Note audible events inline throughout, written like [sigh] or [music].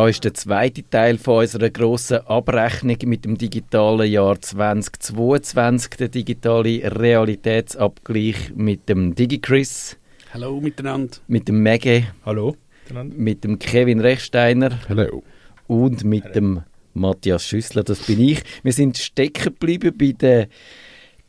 Da ist der zweite Teil von unserer grossen Abrechnung mit dem digitalen Jahr 2022, der digitale Realitätsabgleich mit dem DigiChris. Hallo miteinander. Mit dem Mege. Hallo. Mit dem Kevin Rechsteiner. Hallo. Und mit Hallo. dem Matthias Schüssler, das bin ich. Wir sind stecken geblieben bei der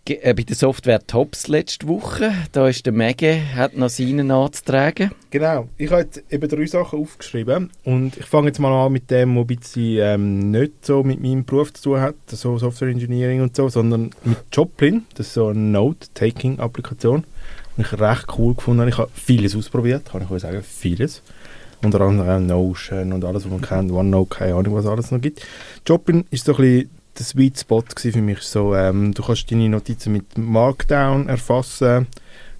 bei der Software Tops letzte Woche. Da ist der Mege, hat noch seinen anzutragen. Genau. Ich habe jetzt eben drei Sachen aufgeschrieben und ich fange jetzt mal an mit dem, was ein bisschen ähm, nicht so mit meinem Beruf zu tun hat, so Software Engineering und so, sondern mit Joplin. Das ist so eine Note-Taking-Applikation, die ich recht cool gefunden habe. Ich habe vieles ausprobiert, kann ich euch sagen, vieles. Unter anderem Notion und alles, was man kennt, OneNote, keine Ahnung, was alles noch gibt. Joplin ist so ein bisschen der Sweet Spot für mich. So, ähm, du kannst deine Notizen mit Markdown erfassen,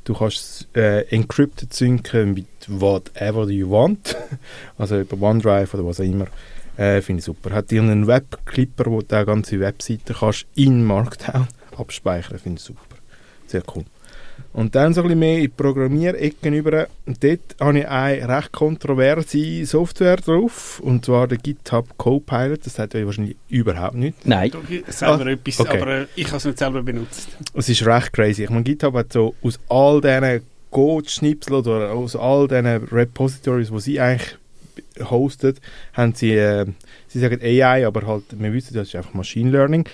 du kannst äh, encrypted synken mit whatever you want, [laughs] also über OneDrive oder was auch immer. Äh, Finde ich super. Hat dir einen Webclipper, wo du die ganze Webseite kannst in Markdown [laughs] abspeichern, finde ich super. Sehr cool. Und dann so ein bisschen mehr in die Programmierecken über. Und dort habe ich eine recht kontroverse Software drauf, und zwar der GitHub Copilot. Das hat euch wahrscheinlich überhaupt nicht. Nein. Selber ah, etwas, okay. aber äh, ich habe es nicht selber benutzt. Es ist recht crazy. Ich meine, GitHub hat so aus all diesen Code-Schnipseln oder aus all diesen Repositories, die sie eigentlich hostet, haben sie, äh, sie sagen AI, aber halt, wir wissen, das ist einfach Machine Learning,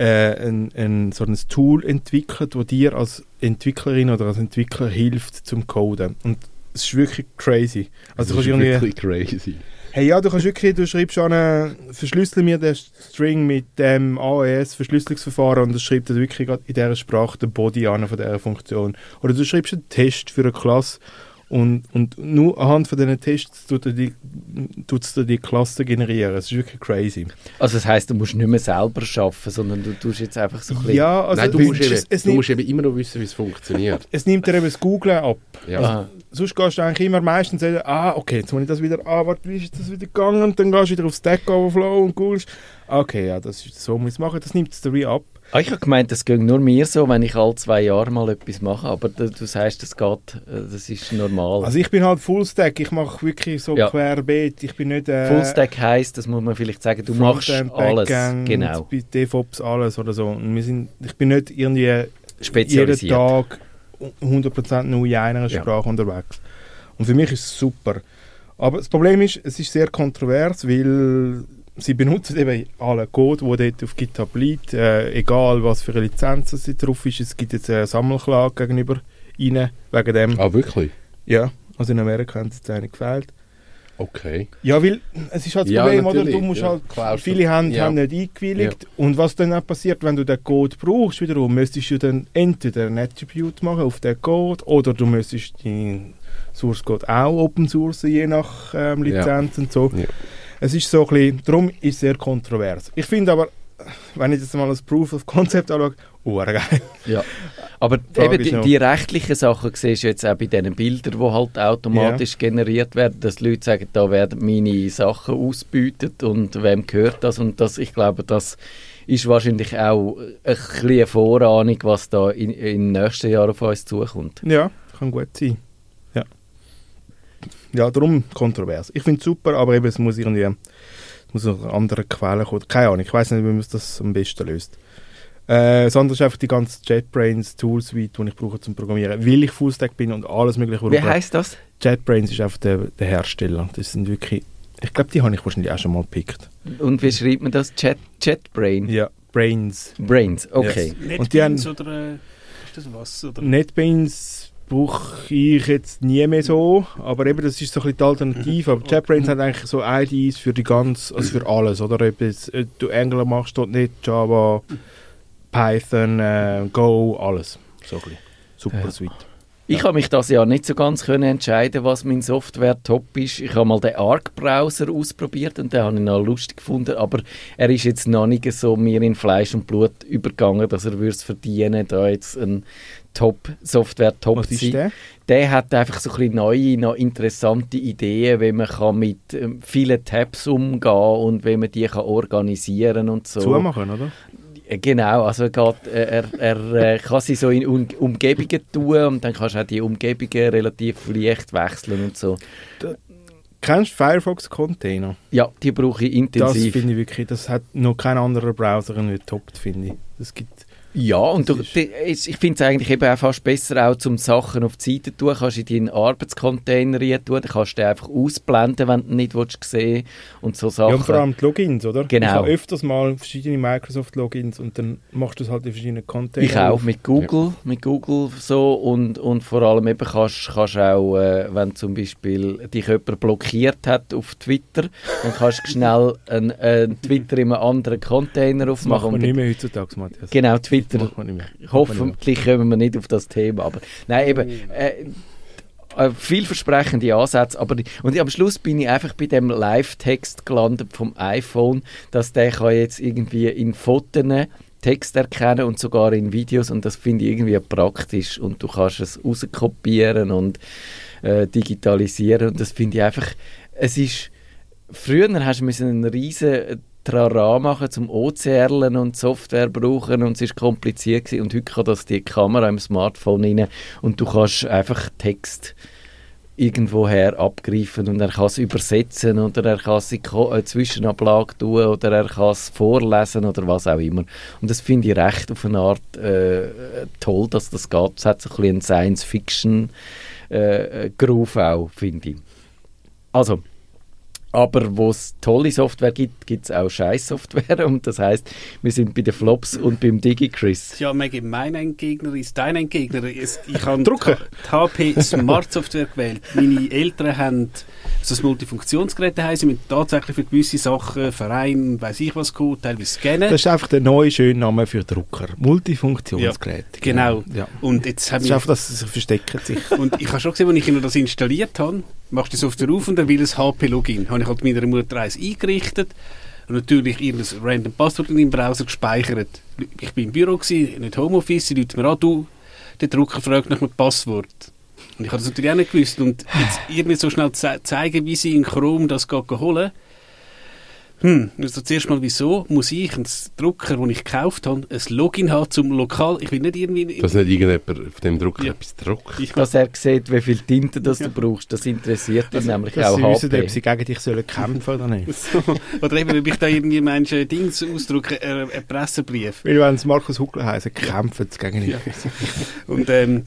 äh, ein, ein, so ein Tool entwickelt, das dir als Entwicklerin oder als Entwickler hilft zum Coden. Und es ist wirklich crazy. Also das ist wirklich crazy. Hey, ja, du kannst wirklich, du schreibst an, äh, verschlüssel mir den String mit dem AES-Verschlüsselungsverfahren und das schreibt er wirklich in dieser Sprache den Body an von dieser Funktion. Oder du schreibst einen Test für eine Klasse und, und nur anhand von diesen Tests tut er die, tut's dir die Klasse generieren. Es ist wirklich crazy. Also das heisst, du musst nicht mehr selber arbeiten, sondern du tust jetzt einfach so ein bisschen... Ja, also Nein, du musst, eben, es, du musst eben immer noch wissen, wie es funktioniert. Es nimmt dir eben das Googlen ab. Ja. Also, sonst gehst du eigentlich immer meistens sagen, ah, okay, jetzt muss ich das wieder, ah, warte, wie ist das wieder gegangen? Und dann gehst du wieder auf Stack Overflow und googelst. Okay, ja, das ist, so muss ich es machen. Das nimmt es dir wie ab. Ah, ich habe gemeint, das ging nur mir so, wenn ich alle zwei Jahre mal etwas mache, aber du, du sagst, das geht, äh, das ist normal. Also ich bin halt Fullstack, ich mache wirklich so ja. querbeet, ich bin nicht... Äh, Fullstack heisst, das muss man vielleicht sagen, du machst alles, genau. Bei DevOps alles oder so. Und wir sind, ich bin nicht irgendwie jeden Tag 100% nur in einer Sprache ja. unterwegs. Und für mich ist es super. Aber das Problem ist, es ist sehr kontrovers, weil sie benutzen eben alle Code, der dort auf GitHub liegt, äh, egal was für eine Lizenz sie drauf ist. Es gibt jetzt eine Sammelklage gegenüber ihnen wegen dem. Ah, wirklich? Ja, also in Amerika haben sie jetzt eine gefällt. Okay. Ja, weil es ist halt das ja, Problem, oder? Du musst ja, halt, viele haben, ja. haben nicht eingewilligt. Und was dann auch passiert, wenn du den Code brauchst, wiederum, müsstest du dann entweder ein Attribute machen auf den Code oder du müsstest den Source Code auch open sourcen, je nach ähm, Lizenz und so. Es ist so ein bisschen, darum ist es sehr kontrovers. Ich finde aber, wenn ich das mal als Proof of Concept anschaue, oh, geil. Ja. Aber eben die, die, rechtlichen Sachen siehst du jetzt auch bei diesen Bildern, die halt automatisch yeah. generiert werden, dass Leute sagen, da werden meine Sachen ausbeutet und wem gehört das und das, ich glaube, das ist wahrscheinlich auch ein eine Vorahnung, was da in, in den nächsten Jahren auf uns zukommt. Ja, kann gut sein ja, darum kontrovers. Ich finde es super, aber eben, es muss irgendwie es muss aus anderen Quellen kommen. Keine Ahnung, ich weiß nicht, wie man das am besten löst. Äh, das andere ist einfach die ganze JetBrains Tool Suite, die ich brauche zum Programmieren, weil ich Fullstack bin und alles mögliche. Wie heißt das? JetBrains ist einfach der, der Hersteller. Das sind wirklich, ich glaube, die habe ich wahrscheinlich auch schon mal gepickt. Und wie schreibt man das? Jet, JetBrain? Ja, Brains. Brains, okay. Yes. NetBeans oder äh, ist das was? Oder? NetBeans brauche ich jetzt nie mehr so, aber eben das ist so ein bisschen die Alternative. Aber JetBrains hat eigentlich so IDs für die ganz, also für alles, oder? Ob äh, du Angular machst, dort nicht Java, Python, äh, Go, alles. So ein bisschen. Super ja. Suite. Ich habe mich das ja nicht so ganz können entscheiden, was mein Software-Top ist. Ich habe mal den Arc-Browser ausprobiert und den habe ich noch lustig gefunden, aber er ist jetzt noch nicht so mir in Fleisch und Blut übergegangen, dass er es verdienen da jetzt ein top Was ist der? Der hat einfach so ein bisschen neue, noch interessante Ideen, wie man kann mit ähm, vielen Tabs umgehen und wie man die kann organisieren und so. Zumachen, oder? Äh, genau, also er, geht, äh, er, er äh, kann sie so in um Umgebungen tun und dann kannst du auch die Umgebungen relativ leicht wechseln und so. Kennst du Firefox-Container? Ja, die brauche ich intensiv. Das finde ich wirklich, das hat noch kein anderer Browser irgendwie toppt, finde ich. Das gibt ja, und du, ich finde es eigentlich eben auch fast besser, auch zum Sachen auf die Seite zu tun. Kannst du in deinen Arbeitscontainer rein tun, dann kannst du den einfach ausblenden, wenn du nicht willst sehen und so Sachen. Ja, und vor allem die Logins, oder? Genau. Ich habe öfters mal verschiedene Microsoft-Logins und dann machst du es halt in verschiedenen Containern. Ich auch, mit Google, ja. mit Google so und, und vor allem eben kannst du auch, äh, wenn zum Beispiel dich jemand blockiert hat auf Twitter, dann kannst du schnell einen, einen Twitter in einem anderen Container aufmachen. Das machen wir nicht mehr heutzutage, Matthias. Genau, Twitter Twitter. Hoffentlich kommen wir nicht auf das Thema. Aber nein, eben. Äh, äh, vielversprechende Ansätze, aber und am Schluss bin ich einfach bei dem Live-Text gelandet vom iPhone, dass der kann jetzt irgendwie in Fotos Text erkennen und sogar in Videos und das finde ich irgendwie praktisch und du kannst es rauskopieren und äh, digitalisieren und das finde ich einfach, es ist früher hast du einen riesen Trara machen zum OCRlen und Software brauchen und es ist kompliziert gewesen. und heute kann das die Kamera im Smartphone rein und du kannst einfach Text irgendwoher abgreifen und er kann es übersetzen oder er kann es in äh, Zwischenablage tun oder er kann es vorlesen oder was auch immer. Und das finde ich recht auf eine Art äh, toll, dass das geht. Es hat so ein bisschen Science-Fiction-Groove äh, auch, finde ich. Also, aber wo es tolle Software gibt, gibt es auch Scheiß-Software. [laughs] Und das heißt, wir sind bei den Flops und beim DigiChris. Ja, Maggie, mein Endgegner ist dein Endgegner. Ich habe die HP Smart Software gewählt. Meine Eltern haben so ein Multifunktionsgerät heißen mit tatsächlich für gewisse Sachen, Verein, weiß ich was, gut, teilweise scannen. Das ist einfach der neue schöne Name für Drucker. Multifunktionsgerät. Ja, genau. Ja. Und jetzt haben das ist einfach, dass sie verstecken sich. Und ich habe schon gesehen, als ich das installiert habe, machst du die Software auf und dann will ein HP-Login. Habe ich halt meiner Mutter eins eingerichtet und natürlich ihr random Passwort in dem Browser gespeichert. Ich bin im Büro, gewesen, nicht Homeoffice, sie rufen mir an, du, der Drucker fragt nach einem Passwort. Und ich habe das natürlich auch nicht gewusst. Und jetzt irgendwie so schnell ze zeigen, wie sie in Chrome das holen hm, also zuerst mal, wieso muss ich einen Drucker, den ich gekauft habe, ein Login haben zum Lokal? Ich will nicht irgendwie... Dass nicht irgendjemand auf dem Drucker ja. etwas druckt. Ich Dass er sieht, wie viel Tinte das ja. du brauchst, das interessiert ihn also, nämlich auch sie wissen, ob sie gegen dich sollen kämpfen oder nicht. [laughs] so. Oder eben, ob ich da irgendwie Menschen Dings ausdrucke, einen Pressebrief. Weil wenn es Markus Huckler heisst, kämpfen sie gegen dich. Ja. Und ähm,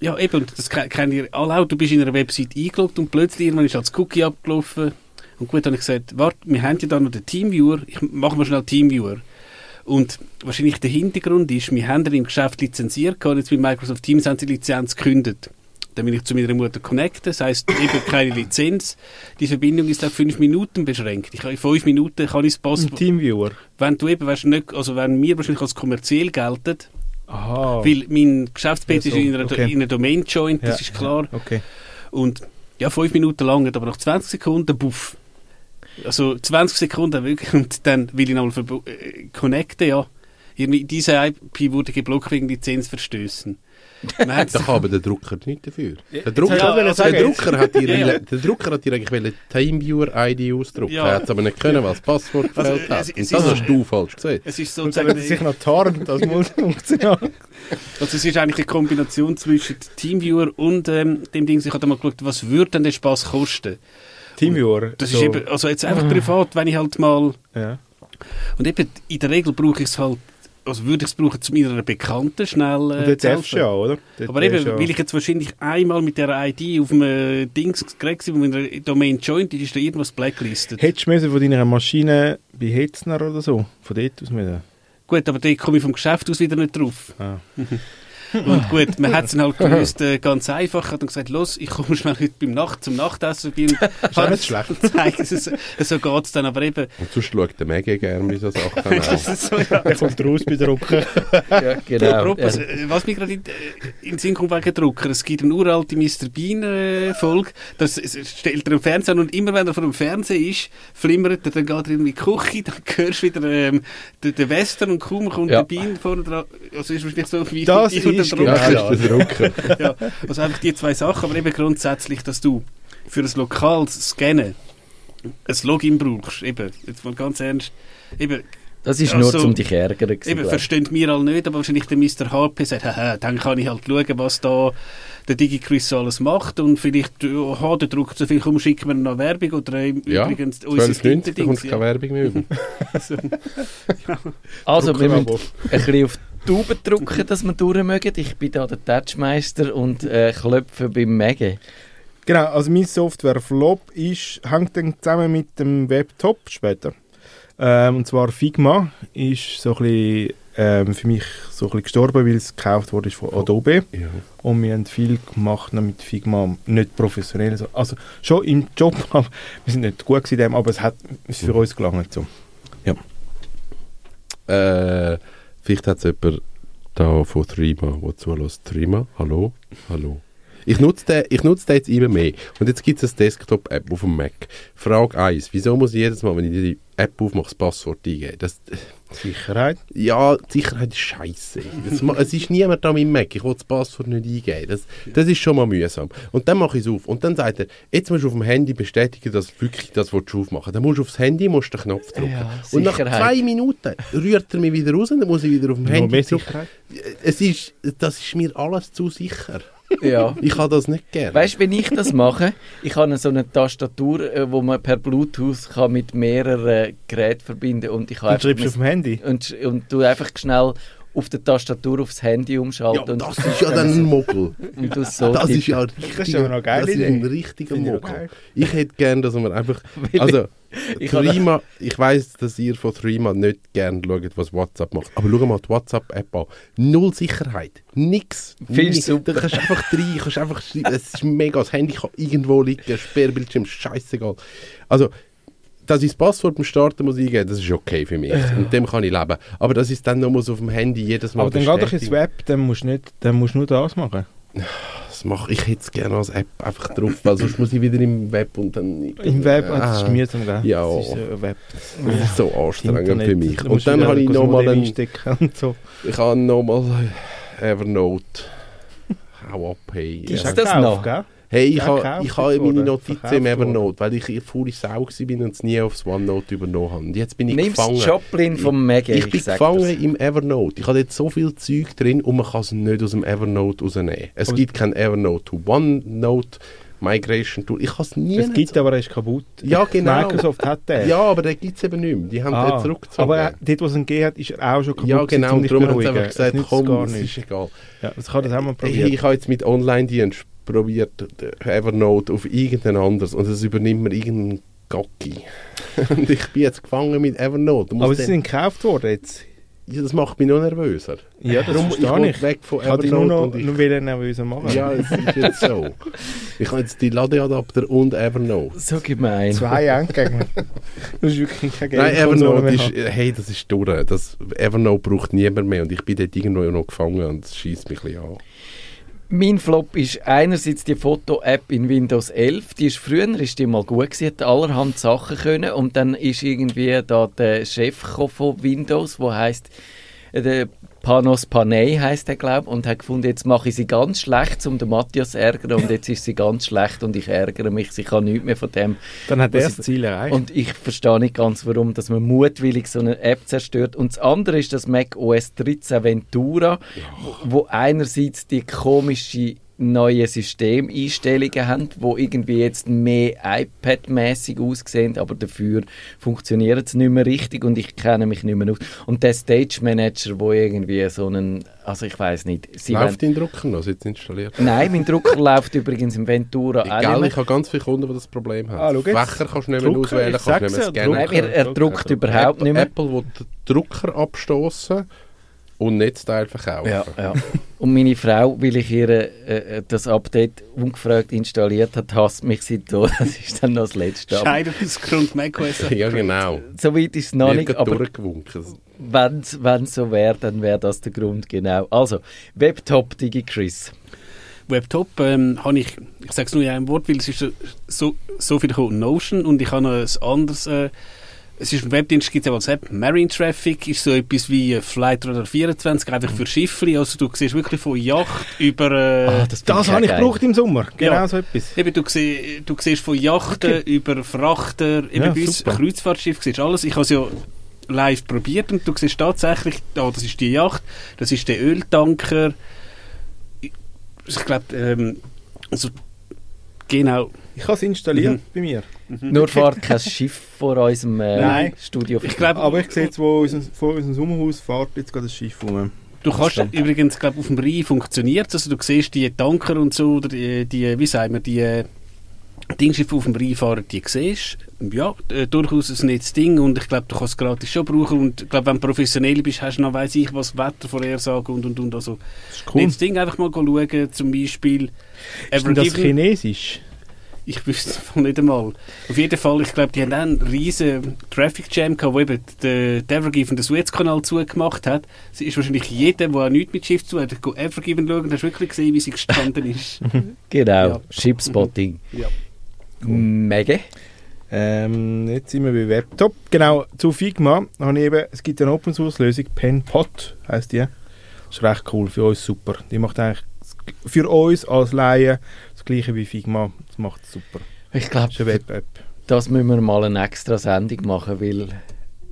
ja, eben, das kennen ihr alle auch. Du bist in einer Website eingeloggt und plötzlich irgendwann ist das Cookie abgelaufen. Und gut, dann habe ich gesagt, warte, wir haben ja da noch den Teamviewer, ich mache mal schnell Teamviewer. Und wahrscheinlich der Hintergrund ist, wir haben im Geschäft lizenziert und jetzt mit Microsoft Teams haben sie die Lizenz gekündigt. Dann bin ich zu meiner Mutter connecten, das heisst, eben keine Lizenz. Die Verbindung ist auf fünf Minuten beschränkt. Ich in fünf Minuten kann ich das Passwort... Teamviewer? Wenn du eben, weißt, nicht, also wenn wir wahrscheinlich als kommerziell gelten, Aha. Weil mein Geschäftsplatz ja, so. ist in einer, okay. in einer Domain joint, das ja, ist klar. Okay. Und ja, fünf Minuten lang, aber nach 20 Sekunden, buff. Also 20 Sekunden wirklich, und dann will ich nochmal äh, connecten, ja. Irgendwie, diese IP wurde geblockt wegen Lizenzverstößen. [laughs] da kann aber der Drucker nicht dafür. Der Drucker, [laughs] ja, also der, Drucker hat dir, ja. der Drucker hat dir eigentlich TeamViewer-ID ausdrucken. Ja. Er hat aber nicht können, was das Passwort also, gefällt hat. Und das hast du falsch gesehen. Es ist sozusagen... Und sich noch tarnt, das muss [laughs] funktionieren. Also es ist eigentlich eine Kombination zwischen TeamViewer und ähm, dem Ding, ich habe mal geschaut, was würde denn der Spaß kosten? TeamViewer? Das so. ist eben, also jetzt einfach privat, wenn ich halt mal... Ja. Und eben, in der Regel brauche ich es halt also würde ich es brauchen, zu meiner Bekannten schnell äh, Und darfst ja, oder? Dort Aber eben, weil ich jetzt wahrscheinlich einmal mit der ID auf einem Dings gekriegt wo in der Domain joint ist, ist da irgendwas blacklisted. Hättest du von deiner Maschine bei Hetzner oder so, von dort aus mit? Gut, aber da komme ich vom Geschäft aus wieder nicht drauf. Ah. [laughs] Und gut, man hat es dann halt [laughs] gewusst, äh, ganz einfach, hat dann gesagt, los, ich komme schnell heute beim Nacht zum Nachtessen und [laughs] ist auch nicht schlecht. [laughs] zeigen, so, so geht es dann, aber eben... Und sonst schaut der Mega gerne wie so Sachen aus. so, ja. Er kommt raus bei Drucker. ja, genau. Apropos, ja. Äh, was mir gerade in, äh, in den Sinn kommt wegen Drucker, es gibt eine uralte Mr. Bean-Folge, das stellt er im Fernsehen und immer wenn er vor dem Fernseher ist, flimmert er, dann geht er in die Küche, dann hörst du wieder ähm, den, den Western und kaum kommt ja. der Bean vorne dran, also ist wahrscheinlich so wie... Das ist Drucker. Ja, ist der Drucker. ja, also einfach die zwei Sachen, aber eben grundsätzlich, dass du für ein lokales Scannen ein Login brauchst, eben, jetzt mal ganz ernst, eben, Das ist also, nur, um dich ärgern. Eben, verstehen wir alle nicht, aber wahrscheinlich der Mr. HP sagt, haha, dann kann ich halt schauen, was da der DigiChris alles macht und vielleicht, oh, der druckt so viel, komm, schicken wir noch Werbung oder ja, übrigens unser Ding. Da kommt keine Werbung mehr über. [laughs] also, also wir müssen ein bisschen auf Tube drücken, dass wir durch mögen. Ich bin da der Touchmeister und äh, klopfe beim Mege. Genau, also mein Software Flop ist, hängt dann zusammen mit dem Webtop später. Ähm, und zwar Figma ist so ein bisschen, ähm, für mich so ein bisschen gestorben, weil es gekauft wurde von Adobe. Ja. Und wir haben viel gemacht mit Figma, nicht professionell. Also schon im Job, [laughs] aber wir sind nicht gut in dem, aber es hat es für uns gelangt. So. Ja. Äh, vielleicht hat es jemand da von Threema, der zulässt. Threema, hallo? Hallo. Ich nutze den, ich den jetzt immer mehr. Und jetzt gibt es eine Desktop-App auf dem Mac. Frage 1. Wieso muss ich jedes Mal, wenn ich die App aufmache, das Passwort eingeben? Das, Sicherheit? Ja, Sicherheit ist scheiße. es ist niemand da mit Mac. Ich will das Passwort nicht eingeben. Das, das ist schon mal mühsam. Und dann mache ich es auf. Und dann sagt er, jetzt musst du auf dem Handy bestätigen, dass du wirklich das willst du aufmachen Dann musst du aufs Handy musst den Knopf drücken. Ja, und nach zwei Minuten rührt er mich wieder raus und dann muss ich wieder auf dem Handy drücken. Es ist, das ist mir alles zu sicher. Ja. [laughs] Ich habe das nicht gerne. Weißt du, wenn ich das mache, ich habe so eine Tastatur, äh, wo man per Bluetooth kann mit mehreren Geräten verbinden und ich und schreibst du auf dem Handy? Und, und du einfach schnell auf der Tastatur aufs Handy umschalten. Ja, das ist ja dann ein Mogel. [laughs] Und du so das ist ja richtig, das ist, noch geil das ist ein richtiger Mogel. Ich hätte gerne, dass man einfach... [laughs] Also, ich, Threema, ich weiss, dass ihr von Threema nicht gerne schaut, was WhatsApp macht. Aber schau mal die WhatsApp-App an. Null Sicherheit. Nix. Findest super. Du kannst einfach rein, kannst einfach Es ist mega. Das Handy kann irgendwo liegen, Sperrbildschirm, scheißegal. Also, dass ich das Passwort beim Starten muss eingeben das ist okay für mich. Mit dem kann ich leben. Aber dass ich es dann noch muss auf dem Handy jedes Mal Aber dann geh doch ins Web, dann musst du, nicht, dann musst du nur das machen. Das mache ich jetzt gerne als App einfach drauf, weil sonst muss ich wieder im Web und dann... Im Web, ah, das ist mühsam, gell? Ja, das ist, äh, Web. Das ist so anstrengend Internet, für mich. Und dann habe ich nochmal einen... So. Ich habe nochmal Evernote. Hau ab, hey. Ist das noch? Gell? Hey, ich habe ich ha meine Notizen im Evernote, weil ich faule Sau war und es nie aufs OneNote übernommen habe. Und jetzt bin ich Nimm's gefangen. Joplin vom Maggie. Ich, ich bin gefangen das. im Evernote. Ich habe jetzt so viel Zeug drin und man kann es nicht aus dem Evernote rausnehmen. Es aber gibt kein Evernote to OneNote. Migration Tool. Ich habe es nie. Es gibt, so. aber er ist kaputt. Ja, [laughs] genau. Microsoft hat den. Ja, aber den gibt es eben nicht mehr. Die haben ah, den zurückgezogen. Aber dort, wo es ihn gegeben hat, ist er auch schon kaputt. Ja, genau. Und darum haben sie einfach gesagt, komm, es ist egal. Ja, das kann das auch mal probieren. Ich, ich habe jetzt mit Online-Dienst probiert Evernote auf irgendein anderes und es übernimmt mir irgendeinen Gocki. [laughs] und ich bin jetzt gefangen mit Evernote. Aber sie sind gekauft worden jetzt? Ja, das macht mich noch nervöser. Ja, das Darum, verstehe ich. weg von Evernote. Ich nur noch, ich, nur wieder nervöser machen. Ja, es ist jetzt so. Ich habe jetzt die Ladeadapter und Evernote. So gemein. Zwei Endgegner. [laughs] das ist wirklich kein Nein, Evernote ist, hey, das ist durch. Das, Evernote braucht niemand mehr und ich bin dort irgendwo noch gefangen und es schießt mich ein bisschen an. Mein Flop ist einerseits die Foto-App in Windows 11. Die ist früher ist die mal gut gewesen, hat allerhand Sachen können und dann ist irgendwie da der Chef von Windows, wo heißt äh, der Panos Panay heißt er, glaube ich, und hat gefunden, jetzt mache ich sie ganz schlecht, um den Matthias zu ärgern und jetzt ist sie ganz schlecht und ich ärgere mich, ich kann nichts mehr von dem. Dann hat er das Ziel erreicht. Und ich verstehe nicht ganz, warum, dass man mutwillig so eine App zerstört. Und das andere ist das Mac OS 13 Ventura, ja. wo einerseits die komische neue Systemeinstellungen haben, wo irgendwie jetzt mehr iPad-mäßig aussehen, aber dafür funktioniert es nicht mehr richtig und ich kenne mich nicht mehr aus. Und der Stage Manager, wo irgendwie so einen, also ich weiß nicht. Sie läuft dein Drucker noch, jetzt installiert? Nein, mein Drucker [laughs] läuft übrigens im Ventura Egal, ich habe ganz viele Kunden, die das Problem haben. Ah, Fächer kannst du nicht mehr Drucker, auswählen, kannst du nicht mehr scannen. Nein, er, er druckt überhaupt Apple, nicht mehr. Apple will den Drucker abstoßen und Netzteil verkaufen. Ja, ja. Und meine Frau, weil ich ihr äh, äh das Update ungefragt installiert hat, hasst mich seitdem. [laughs] Das ist dann noch das Letzte. Scheidungsgrund macOS. [laughs] ja, genau. So weit ist es noch nicht, aber wenn es so wäre, dann wäre das der Grund, genau. Also, Webtop DigiChris. Webtop ähm, habe ich, ich sage es nur in einem Wort, weil es ist so, so, so viel Notion und ich habe noch ein anderes äh, es ist ein Webdienst, gibt es ja WhatsApp. Marine Traffic ist so etwas wie Flight Radar 24, einfach für Schiffli. Also du siehst wirklich von Yacht über... Äh, ah, das das habe ich gebraucht im Sommer. Genau ja. so etwas. Eben, du, siehst, du siehst von Yachten okay. über Frachter, eben ja, bis Kreuzfahrtschiff, siehst alles. Ich habe ja live probiert und du siehst tatsächlich, da, das ist die Yacht, das ist der Öltanker. Ich, ich glaube, ähm, also genau. Ich habe es installiert mhm. bei mir. Mhm. Nur fährt kein Schiff vor unserem äh, Studio. Ich glaub, aber ich sehe jetzt, wo unser, vor unserem Sommerhaus fährt jetzt gerade das Schiff rum. Du kannst übrigens, glaube auf dem Rhein funktioniert also du siehst die Tanker und so, oder die, die wie sagen wir, die Dingschiffe auf dem Rhein fahren, die siehst ja, äh, durchaus ein nettes Ding und ich glaube, du kannst es gratis schon brauchen und ich glaube, wenn du professionell bist, hast du noch, weiss ich, was Wettervorhersagen und und und, also das ist cool. nettes Ding, einfach mal schauen, zum Beispiel Ist denn das Chinesisch? Ich wüsste es nicht einmal. Auf jeden Fall, ich glaube, die haben einen riesen Traffic Jam gehabt, wo eben der Evergiven den Suezkanal zugemacht hat. Es ist wahrscheinlich jeder, der auch nichts mit Schiff zu hat, Evergiven schauen und hast wirklich gesehen, wie sie gestanden ist. [laughs] genau, ja. Shipspotting. Ja. Cool. Mega. Ähm, jetzt sind wir bei Webtop. Genau, zu Figma habe ich eben, es gibt eine Open Source Lösung, PenPot heisst die. Das ist recht cool, für uns super. Die macht eigentlich für uns als Laien das gleiche wie Figma. Das macht es super. Ich glaube, das müssen wir mal eine extra Sendung machen, weil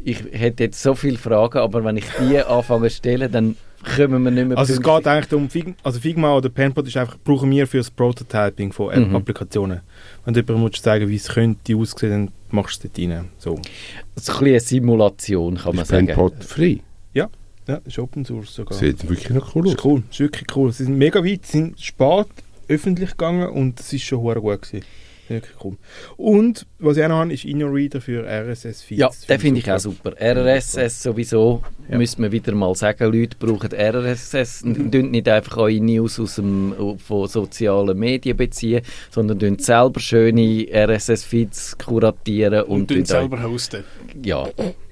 ich hätte jetzt so viele Fragen, aber wenn ich die [laughs] anfange zu stellen, dann kommen wir nicht mehr Also es geht eigentlich um Figma, also Figma oder Penpot ist einfach, brauchen wir für das Prototyping von mhm. Applikationen. Wenn du jemandem musst sagen, wie es könnte aussehen, dann machst du es dort rein. So. Also ein eine Simulation, kann man ist sagen. Penpot frei? Ja, ja, ist Open Source sogar. Sieht wirklich noch cool aus. Ist cool, ist wirklich cool. Sie sind mega weit, sie sind spät öffentlich gegangen und es ist schon gut gewesen. Wirklich cool. Und was ich auch noch habe, ist InnoReader für RSS-Feeds. Ja, den finde ich auch super. RSS sowieso, ja. müssen wir wieder mal sagen, Leute brauchen RSS, mhm. nicht einfach eure News aus dem, von sozialen Medien beziehen, sondern selber schöne RSS-Feeds kuratieren. Und, und selber hosten. Ja,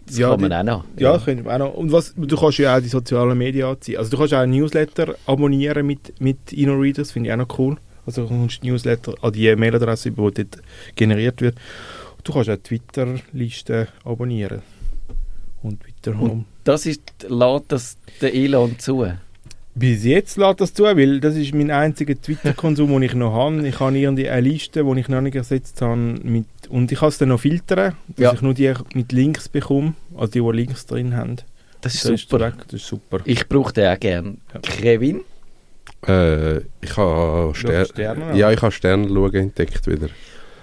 das ja, kann man die, auch noch. Ja, ja. das können wir auch noch. Und was, du kannst ja auch die sozialen Medien anziehen. Also du kannst auch ein Newsletter abonnieren mit, mit InnoReader, das finde ich auch noch cool. Also du kommst Newsletter an die Mailadresse, die dort generiert wird. Du kannst auch Twitter-Listen abonnieren. Und weiter Und das ist, lädt das der Elon zu? Bis jetzt lädt das zu, weil das ist mein einziger Twitter-Konsum, [laughs] den ich noch habe. Ich habe irgendwie eine Liste, die ich noch nicht ersetzt habe. Mit, und ich kann es dann noch filtern, dass ja. ich nur die mit Links bekomme, also die, die Links drin haben. Das ist, das super. Ist das ist super. Ich brauche den auch gerne. Ja. Kevin? Äh, ich habe Ster Sterne, ja, ich habe Sterne schauen entdeckt wieder.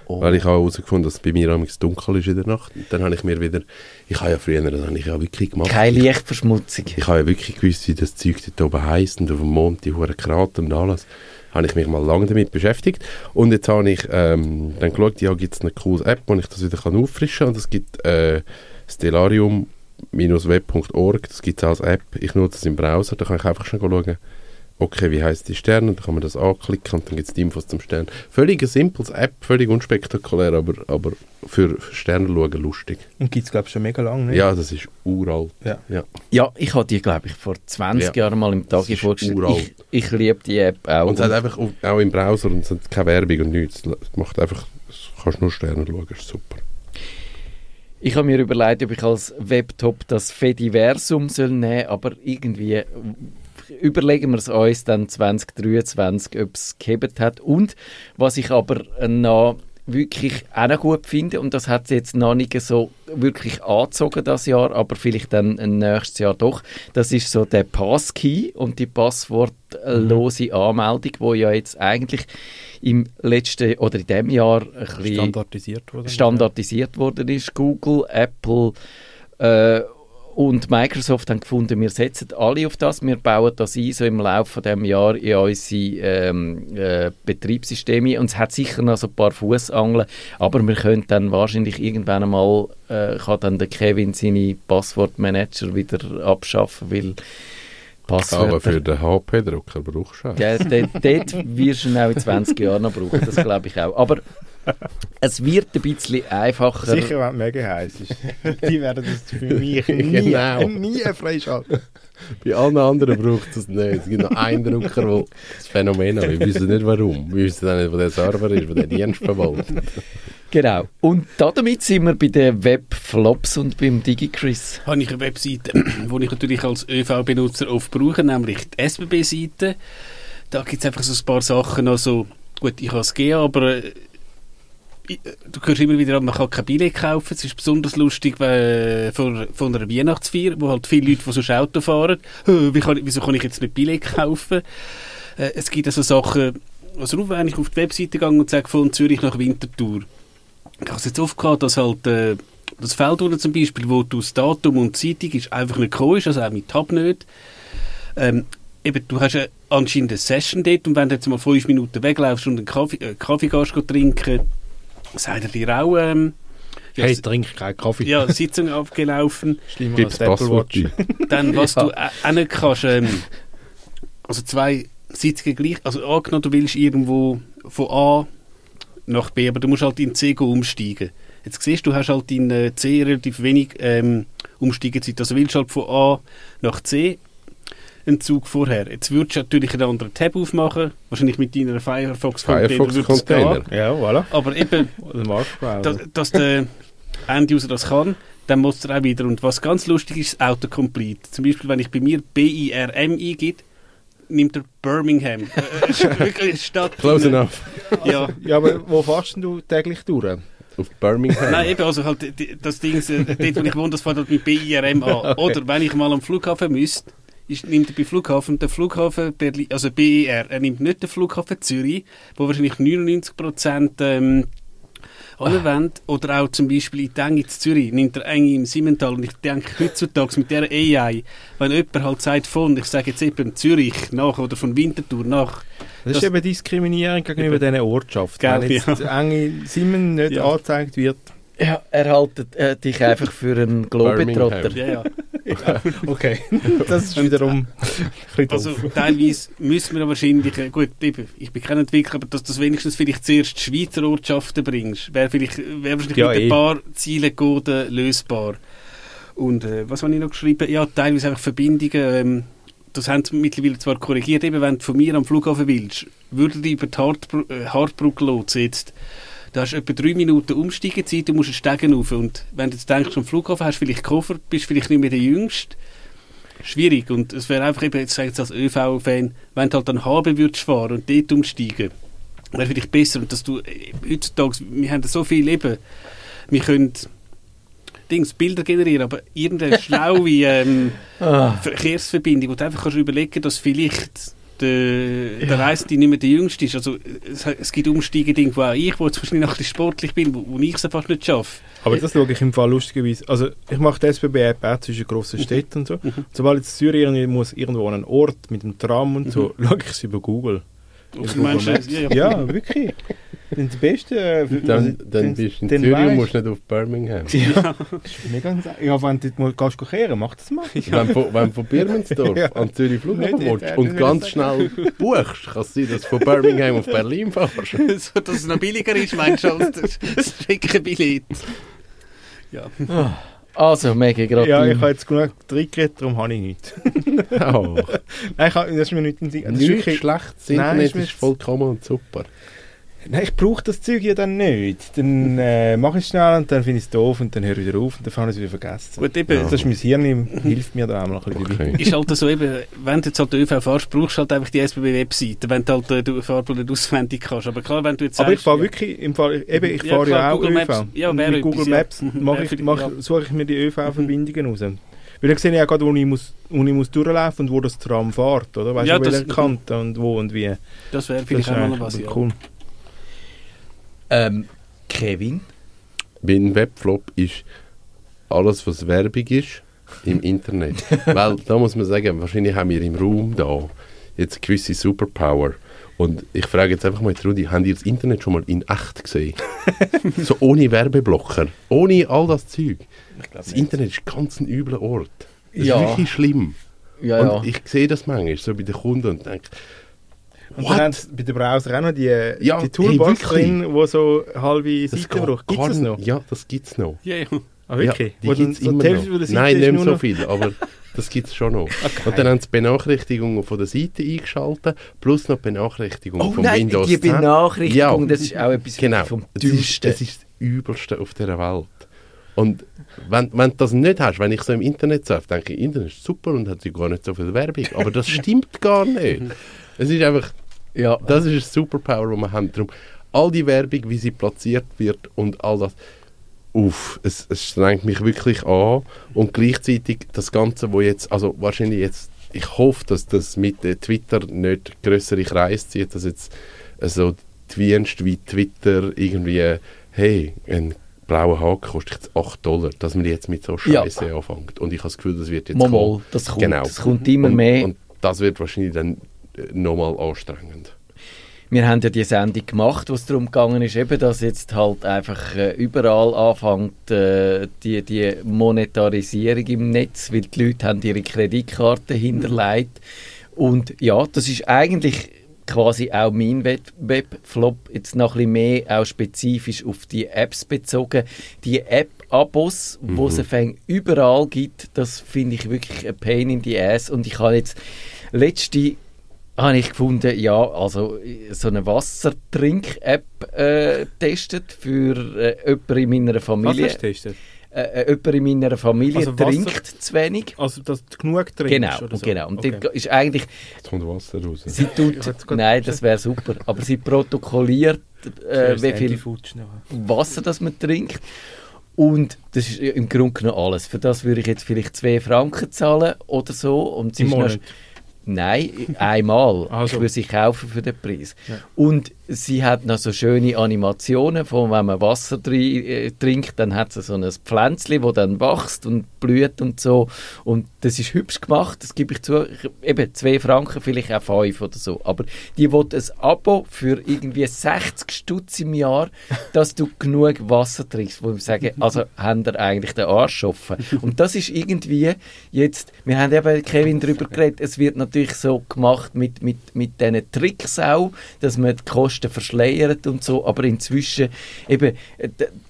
Oh. Weil ich habe herausgefunden, dass es bei mir amigs dunkel ist in der Nacht. Und dann habe ich mir wieder, ich habe ja früher, das habe ich ja wirklich gemacht. Keine Lichtverschmutzung. Ich, ich habe ja wirklich gewusst, wie das Zeug dort oben heisst und auf dem Mond die hohen Krater und alles. Habe ich mich mal lange damit beschäftigt. Und jetzt habe ich ähm, dann geschaut, ja, gibt es eine coole App, wo ich das wieder kann auffrischen kann. Und es gibt äh, Stellarium-web.org, das gibt es als App. Ich nutze es im Browser, da kann ich einfach schon schauen, okay, wie heißt die Sterne? Dann kann man das anklicken und dann gibt es die Infos zum Stern. Völlig ein simples App, völlig unspektakulär, aber, aber für, für Sterne schauen lustig. Und gibt es, glaube ich, schon mega lange, nicht? Ja, das ist uralt. Ja, ja. ja ich habe die, glaube ich, vor 20 ja. Jahren mal im Tag vorgestellt. Ich, ich liebe die App auch. Und es hat einfach auch im Browser und es hat keine Werbung und nichts. Es macht einfach, du kannst nur Sterne schauen, das ist super. Ich habe mir überlegt, ob ich als Webtop das Fediversum soll nehmen soll, aber irgendwie überlegen wir es uns dann 2023, ob es gehebt hat. Und was ich aber noch wirklich auch noch gut finde und das hat sie jetzt noch nicht so wirklich angezogen das Jahr, aber vielleicht dann nächstes Jahr doch. Das ist so der Passkey und die passwortlose mhm. Anmeldung, wo ja jetzt eigentlich im letzten oder in dem Jahr ein bisschen standardisiert worden, standardisiert worden ist. Google, Apple äh, und Microsoft haben gefunden, wir setzen alle auf das, wir bauen das ein, so im Laufe des Jahres in unsere ähm, äh, Betriebssysteme und es hat sicher noch so ein paar Fußangeln, aber wir können dann wahrscheinlich irgendwann einmal, äh, kann dann der Kevin seine Passwortmanager wieder abschaffen, weil Passwörter... Aber für den HP-Drucker brauchst du auch. Ja, dort, dort wirst du ihn auch in 20 Jahren noch brauchen, das glaube ich auch. Aber es wird ein bisschen einfacher. Sicher, wenn es mega heiß ist. [laughs] Die werden das für mich [laughs] nie, genau. nie freischalten. Bei allen anderen braucht es das nicht. Es gibt noch einen Drucker, der das Phänomen hat. Wir wissen nicht warum. Wir wissen auch nicht, wo der Server ist, wo der Dienst verwaltet. Genau. Und damit sind wir bei den Webflops und beim DigiChris. Habe ich eine Webseite, [clears throat] die ich natürlich als ÖV-Benutzer oft brauche, nämlich die SBB-Seite. Da gibt es einfach so ein paar Sachen. Also, gut, ich habe es GA, aber du hörst immer wieder, man kann kein Billett kaufen. Es ist besonders lustig äh, von, von einer Weihnachtsfeier, wo halt viele Leute, die sonst Auto fahren, wie kann, wieso kann ich jetzt nicht Billett kaufen? Äh, es gibt also Sachen, also wenn ich auf die Webseite gehe und sage von Zürich nach Winterthur, ich habe es jetzt oft gehabt, dass halt äh, das Feld zum Beispiel, wo du das Datum und die Zeitung ist, einfach nicht gekommen ist, also auch mit Tab nicht. Ähm, eben, du hast anscheinend eine Session dort und wenn du jetzt mal fünf Minuten weglaufst und einen Kaffee, äh, Kaffee trinken, er dir auch, ähm, ja, hey, trink keinen Kaffee. Ja, Sitzung abgelaufen. [laughs] Schlimmer als Apple [laughs] Watch. Dann, was ja. du auch nicht kannst, ähm, also zwei Sitzungen gleich, also angenommen, du willst irgendwo von A nach B, aber du musst halt in C umsteigen. Jetzt siehst du, du hast halt in äh, C relativ wenig ähm, Umsteigezeit. Also willst du halt von A nach C einen Zug vorher. Jetzt würdest du natürlich einen anderen Tab aufmachen, wahrscheinlich mit deiner Firefox Container. Firefox Container. Ja, voilà. Aber eben, [laughs] dass, dass der End-User das kann, dann muss er auch wieder. Und was ganz lustig ist, Autocomplete. Zum Beispiel, wenn ich bei mir BIRM eingebe, nimmt er Birmingham. [laughs] [laughs] Wirklich Stadt. Close enough. Ja. ja, aber wo fährst du täglich durch? Auf Birmingham? Nein, eben, also halt das Ding, äh, dort, wo ich wohne, das fährt halt mit BIRM an. Okay. Oder wenn ich mal am Flughafen müsste, ist, nimmt er bei Flughafen der Flughafen Berlin, also BER, er nimmt nicht den Flughafen Zürich, wo wahrscheinlich 99 Prozent ähm, anwendet. Oder auch zum Beispiel in Eng in Zürich, nimmt er Eng im Simmental. Und ich denke heutzutage mit der AI, wenn jemand halt sagt von, ich sage jetzt eben Zürich nach oder von Winterthur nach. Das, das ist eben Diskriminierung gegenüber diesen Ortschaften. Wenn jetzt ja. Eng in Simmen nicht ja. angezeigt wird, ja, er hält äh, dich einfach für einen Globetrotter. Ja, ja. [laughs] okay, das ist wiederum Also teilweise müssen wir wahrscheinlich, äh, gut, eben, ich bin kein Entwickler, aber dass du wenigstens vielleicht zuerst Schweizer Ortschaften bringst, wäre vielleicht wär wahrscheinlich ja, mit ein eh. paar Zielen lösbar. Und äh, was habe ich noch geschrieben? Ja, teilweise einfach Verbindungen, ähm, das haben sie mittlerweile zwar korrigiert, eben wenn du von mir am Flughafen willst, würde die über die Hartbr äh, Hartbrücke jetzt Du hast etwa drei Minuten Umsteigezeit, du musst einen Stegen rauf. Und wenn du jetzt denkst, am Flughafen hast du vielleicht Koffer, bist vielleicht nicht mehr der Jüngste, schwierig. Und es wäre einfach eben, jetzt sage ich als ÖV-Fan, wenn du halt dann haben würdest fahren und dort umsteigen, wäre vielleicht besser. Und dass du, äh, heutzutage, wir haben so viel Leben, wir können Dings, Bilder generieren, aber irgendeine [laughs] schlaue ähm, ah. Verkehrsverbindung, wo du einfach kannst überlegen, dass vielleicht der, ja. der Reisende nicht mehr der Jüngste ist. Also, es, es gibt Umsteigedinge, wo auch ich, wo jetzt wahrscheinlich noch sportlich bin, wo, wo ich es fast nicht schaffe. Aber das schaue ich im Fall lustigerweise. Also, ich mache die SBB-App auch zwischen grossen mhm. Städten und so. Mhm. Sobald jetzt irgendwie muss irgendwo an einen Ort mit dem Tram und so, mhm. schaue ich es über Google. Ja, ja. ja, wirklich. Dann das Beste. Äh, [laughs] dann, dann bist du in Zürich weißt, und musst nicht auf Birmingham. Ja, mega Ja, wenn du mal gehst kehren, mach das mal. Ja. Wenn, wenn du von Birmensdorf [laughs] ja. an Zürich Flughafen willst und ganz schnell buchst, kann es sein, dass du von Birmingham auf Berlin fährst. [laughs] so, dass es noch billiger ist, meinst du, als das Streckenbillett. Ja. Also, mega gerade. Ja, ich habe jetzt genug getriggert, darum habe ich nichts. oh. [laughs] Nein, ich habe, das ist mir nicht, das ist nicht schlecht. Das Internet ist vollkommen und super. Nein, ich brauche das Zeug ja dann nicht. Dann äh, mache ich es schnell und dann finde ich es doof und dann höre ich wieder auf und dann habe ich es wieder vergessen. Gut, eben. Das ist mein Hirn, [laughs] hilft mir da auch mal ein bisschen. Okay. Ist halt so eben, wenn du jetzt halt ÖV fährst, brauchst du halt einfach die SBB-Webseite, wenn du halt äh, die Fahrplan nicht auswendig kannst. Aber klar, wenn du jetzt sagst, Aber ich fahre wirklich, im Fall, eben, ich fahre ja, ja, auch Google ÖV. Maps, ja, mit Google Maps mache ich, mach, suche ich mir die ÖV-Verbindungen raus. Weil dann sehe ich ja gerade, wo ich, muss, wo ich muss durchlaufen und wo das Tram fährt, oder? Weißt ja, du, welche Kante und wo und wie. Das wäre vielleicht auch mal was, cool. Ja. Ähm, Kevin? Mein Webflop ist alles, was Werbung ist im [laughs] Internet. Weil da muss man sagen, wahrscheinlich haben wir im Raum da jetzt eine gewisse Superpower. Und ich frage jetzt einfach mal Trudi, habt ihr das Internet schon mal in echt gesehen? [laughs] so ohne Werbeblocker, ohne all das Zeug. Das. Internet ist ganz ein übler Ort. Das ja. ist wirklich schlimm. Ja, und ja. ich sehe das manchmal so bei den Kunden und denke, und What? dann haben bei den Browser auch noch die, ja, die Toolbars hey, drin, die so halbe Seiten braucht. Gibt es noch? Ja, das gibt es noch. Ja, ja. Ah, wirklich? Ja, die gibt es so immer noch. Nein, nicht mehr so viel, aber [laughs] das gibt es schon noch. Okay. Und dann haben sie Benachrichtigungen von der Seite eingeschaltet, plus noch Benachrichtigungen oh, von nein, Windows die Benachrichtigung, ja. das ist auch etwas genau. vom Dümmsten. Das ist das Übelste auf dieser Welt. Und wenn, wenn du das nicht hast, wenn ich so im Internet surfe, denke ich, Internet ist super und hat gar nicht so viel Werbung. Aber das [laughs] stimmt gar nicht. Es ist einfach ja. Das ist ein Superpower, das wir haben. Darum, all die Werbung, wie sie platziert wird und all das, uff, es, es strengt mich wirklich an und gleichzeitig das Ganze, wo jetzt, also wahrscheinlich jetzt, ich hoffe, dass das mit äh, Twitter nicht größere Kreise zieht, dass jetzt also Dienste wie Twitter irgendwie, hey, ein blauer Haken kostet jetzt 8 Dollar, dass man jetzt mit so Scheiße ja. anfängt. Und ich habe das Gefühl, das wird jetzt mal, kommen. Das kommt, genau. das kommt immer und, mehr. Und das wird wahrscheinlich dann äh, nochmal anstrengend. Wir haben ja die Sendung gemacht, wo es darum gegangen ist, eben, dass jetzt halt einfach äh, überall anfängt äh, die, die Monetarisierung im Netz, weil die Leute haben ihre Kreditkarte hinterlegt. Und ja, das ist eigentlich quasi auch mein Webflop jetzt noch ein bisschen mehr auch spezifisch auf die Apps bezogen. Die App-Abos, mhm. wo es überall gibt, das finde ich wirklich ein Pain in the Ass. Und ich habe jetzt letzte habe ich gefunden, ja, also so eine Wassertrink-App äh, testet für äh, jemanden in meiner Familie. Was hast du getestet? äh, jemand in meiner Familie also trinkt zu wenig. Also, dass du genug trinkst? Genau, oder so. genau. Und okay. ist eigentlich... Jetzt kommt Wasser raus. Sie tut, nein, das wäre super. Aber sie protokolliert, äh, wie viel Wasser das man trinkt. Und das ist im Grunde genommen alles. Für das würde ich jetzt vielleicht 2 Franken zahlen oder so. Und Im Monat? Nein, einmal. Also. Ich würde sie kaufen für den Preis. Ja. Und sie hat noch so schöne Animationen, von wenn man Wasser äh, trinkt, dann hat sie so ein Pflänzchen, das dann wächst und blüht und so. Und das ist hübsch gemacht, das gebe ich zu. Eben zwei Franken, vielleicht auch fünf oder so. Aber die will ein Abo für irgendwie 60 Stutz im Jahr, [laughs] dass du genug Wasser trinkst. Wo ich sage, also haben ihr eigentlich den Arsch offen. Und das ist irgendwie jetzt, wir haben eben Kevin darüber geredet, es wird natürlich so gemacht mit, mit, mit diesen Tricks auch, dass man die Kosten Kosten verschleiert und so, aber inzwischen eben,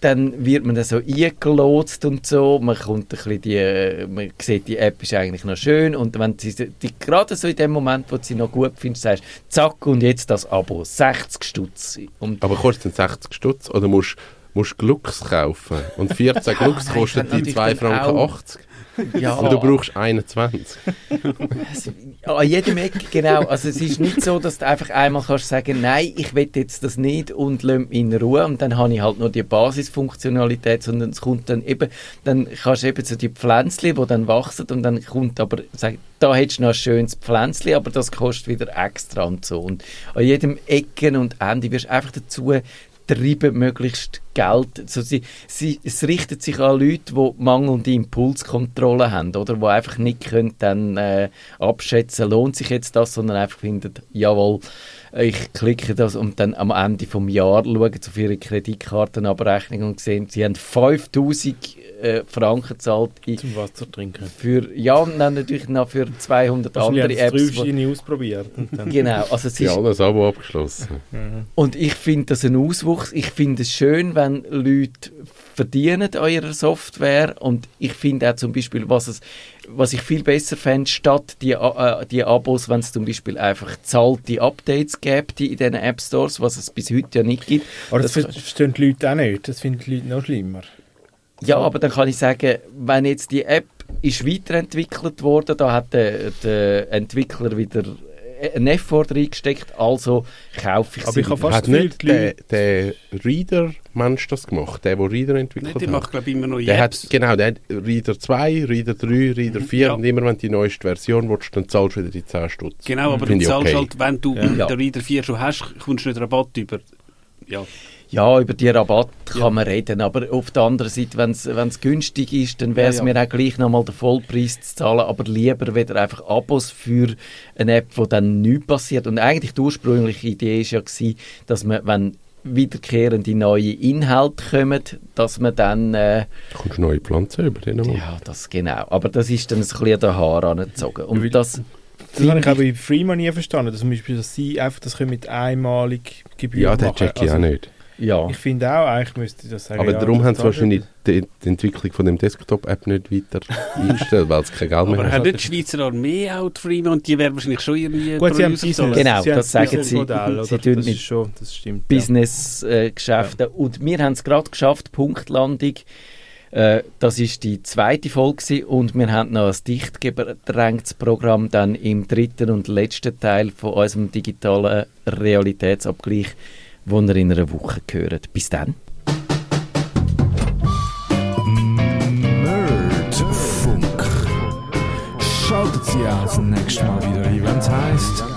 dann wird man dann so eingelotst und so, man kommt ein bisschen die, äh, man sieht, die App ist eigentlich noch schön und wenn sie die, gerade so in dem Moment, wo du sie noch gut findest, sagst zack und jetzt das Abo, 60 Stutz. Und aber kostet es 60 Stutz oder musst musst Glücks kaufen und 14 Glücks kostet die 2 Franken 80. [laughs] Ja. Aber du brauchst 21. An jedem Eck, genau. Also es ist nicht so, dass du einfach einmal kannst sagen, nein, ich will jetzt das nicht und lass mich in Ruhe und dann habe ich halt nur die Basisfunktionalität, sondern es kommt dann eben, dann kannst du eben so die Pflänzchen, die dann wachsen und dann kommt aber, sag, da hättest du noch ein schönes Pflänzchen, aber das kostet wieder extra und so. Und an jedem Ecken und Ende wirst du einfach dazu treiben möglichst Geld. Also sie, sie, es richtet sich an Leute, die mangelnde Impulskontrolle haben oder die einfach nicht können dann äh, abschätzen, lohnt sich jetzt das, sondern einfach finden, jawohl, ich klicke das und dann am Ende des Jahres schauen sie auf ihre Kreditkartenabrechnung und sehen, sie haben 5000 äh, Franken zahlt. Zum Wasser trinken. Für, ja, und dann natürlich noch für 200 also andere Apps. Wo, ausprobiert. genau. Also es ist, ja, alles Abo abgeschlossen. Mhm. Und ich finde das ein Auswuchs. Ich finde es schön, wenn Leute verdienen an ihrer Software und ich finde auch zum Beispiel, was, es, was ich viel besser fände, statt die, äh, die Abos, wenn es zum Beispiel einfach zahlte Updates gäbe in diesen App Stores, was es bis heute ja nicht gibt. Aber das, das verstehen die Leute auch nicht, das finden die Leute noch schlimmer. Ja, aber dann kann ich sagen, wenn jetzt die App ist weiterentwickelt worden, da hat der, der Entwickler wieder einen Effort reingesteckt, also kaufe ich aber sie. Ich fast hat nicht der, der Reader-Mensch das gemacht, der, der Reader entwickelt hat? Der macht, glaube ich, immer noch der Apps. Hat, genau, der hat Reader 2, Reader 3, Reader 4 ja. und immer wenn du die neueste Version willst, dann zahlst du wieder die 10 Stutz. Genau, aber du zahlst okay. halt, wenn du ja. den Reader 4 schon hast, kommst du nicht Rabatt über. Ja. Ja, über die Rabatt kann ja. man reden, aber auf der anderen Seite, wenn es günstig ist, dann wäre es ja, ja. mir auch gleich nochmal den Vollpreis zu zahlen, aber lieber wieder einfach Abos für eine App, wo dann nichts passiert. Und eigentlich die ursprüngliche Idee war ja, gewesen, dass man, wenn wiederkehrende neue Inhalte kommen, dass man dann... Äh, du kommst neue Pflanzen über den Ja, das genau. Aber das ist dann ein bisschen der Haar angezogen. Und das... Das habe ich auch bei Freeman nie verstanden, dass zum Beispiel, dass sie einfach das mit einmalig Gebühren Ja, das check ich also, auch nicht. Ja. Ich finde auch, eigentlich müsste das sagen. Aber ja, darum haben sie wahrscheinlich die, die, Entwicklung von dem Desktop-App nicht weiter [laughs] eingestellt, weil es kein Geld mehr hat. Aber hat nicht die Schweizer Armee auch Freeman und die werden wahrscheinlich schon irgendwie Gut, sie haben Business, Genau, sie das sagen sie. Modell, sie tun das mit schon, das stimmt, Business-Geschäften. Ja. Äh, und wir haben es gerade geschafft, Punktlandung. Äh, das ist die zweite Folge und wir haben noch ein dicht gedrängtes Programm dann im dritten und letzten Teil von unserem digitalen Realitätsabgleich wo ihr in einer Woche hört. Bis dann. Nerdfunk. Schaltet Sie auch das nächste Mal wieder ein, wenn es heisst...